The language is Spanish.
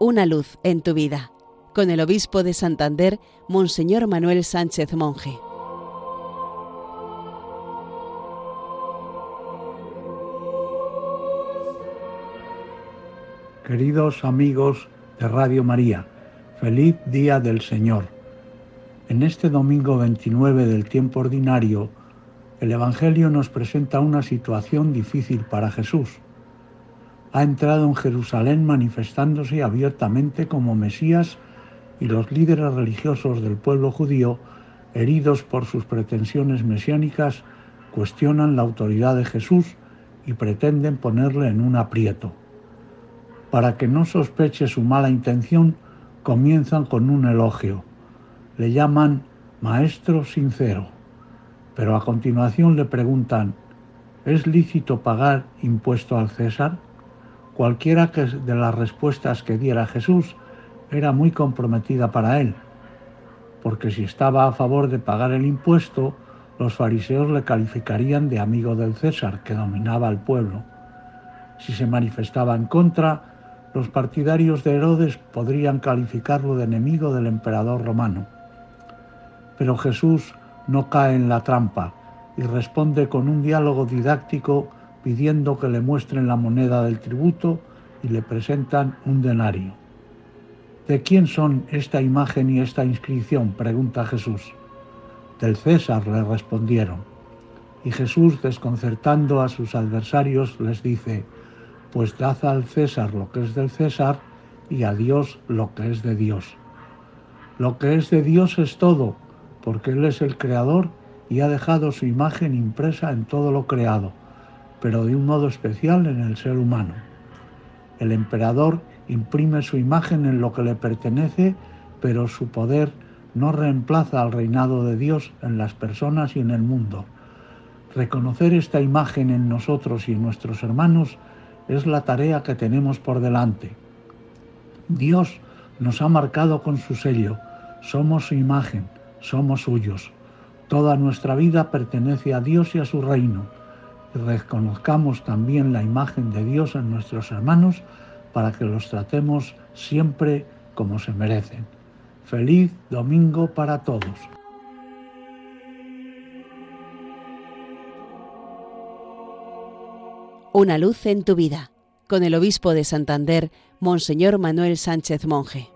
Una luz en tu vida, con el obispo de Santander, Monseñor Manuel Sánchez Monje. Queridos amigos de Radio María, feliz día del Señor. En este domingo 29 del tiempo ordinario, el Evangelio nos presenta una situación difícil para Jesús. Ha entrado en Jerusalén manifestándose abiertamente como Mesías y los líderes religiosos del pueblo judío, heridos por sus pretensiones mesiánicas, cuestionan la autoridad de Jesús y pretenden ponerle en un aprieto para que no sospeche su mala intención, comienzan con un elogio. Le llaman maestro sincero, pero a continuación le preguntan, ¿es lícito pagar impuesto al César? Cualquiera de las respuestas que diera Jesús era muy comprometida para él, porque si estaba a favor de pagar el impuesto, los fariseos le calificarían de amigo del César, que dominaba al pueblo. Si se manifestaba en contra, los partidarios de Herodes podrían calificarlo de enemigo del emperador romano. Pero Jesús no cae en la trampa y responde con un diálogo didáctico pidiendo que le muestren la moneda del tributo y le presentan un denario. ¿De quién son esta imagen y esta inscripción? pregunta Jesús. Del César le respondieron. Y Jesús, desconcertando a sus adversarios, les dice, pues dad al César lo que es del César y a Dios lo que es de Dios. Lo que es de Dios es todo, porque Él es el creador y ha dejado su imagen impresa en todo lo creado, pero de un modo especial en el ser humano. El emperador imprime su imagen en lo que le pertenece, pero su poder no reemplaza al reinado de Dios en las personas y en el mundo. Reconocer esta imagen en nosotros y en nuestros hermanos es la tarea que tenemos por delante. Dios nos ha marcado con su sello, somos su imagen, somos suyos. Toda nuestra vida pertenece a Dios y a su reino. Reconozcamos también la imagen de Dios en nuestros hermanos para que los tratemos siempre como se merecen. Feliz domingo para todos. Una luz en tu vida, con el obispo de Santander, Monseñor Manuel Sánchez Monje.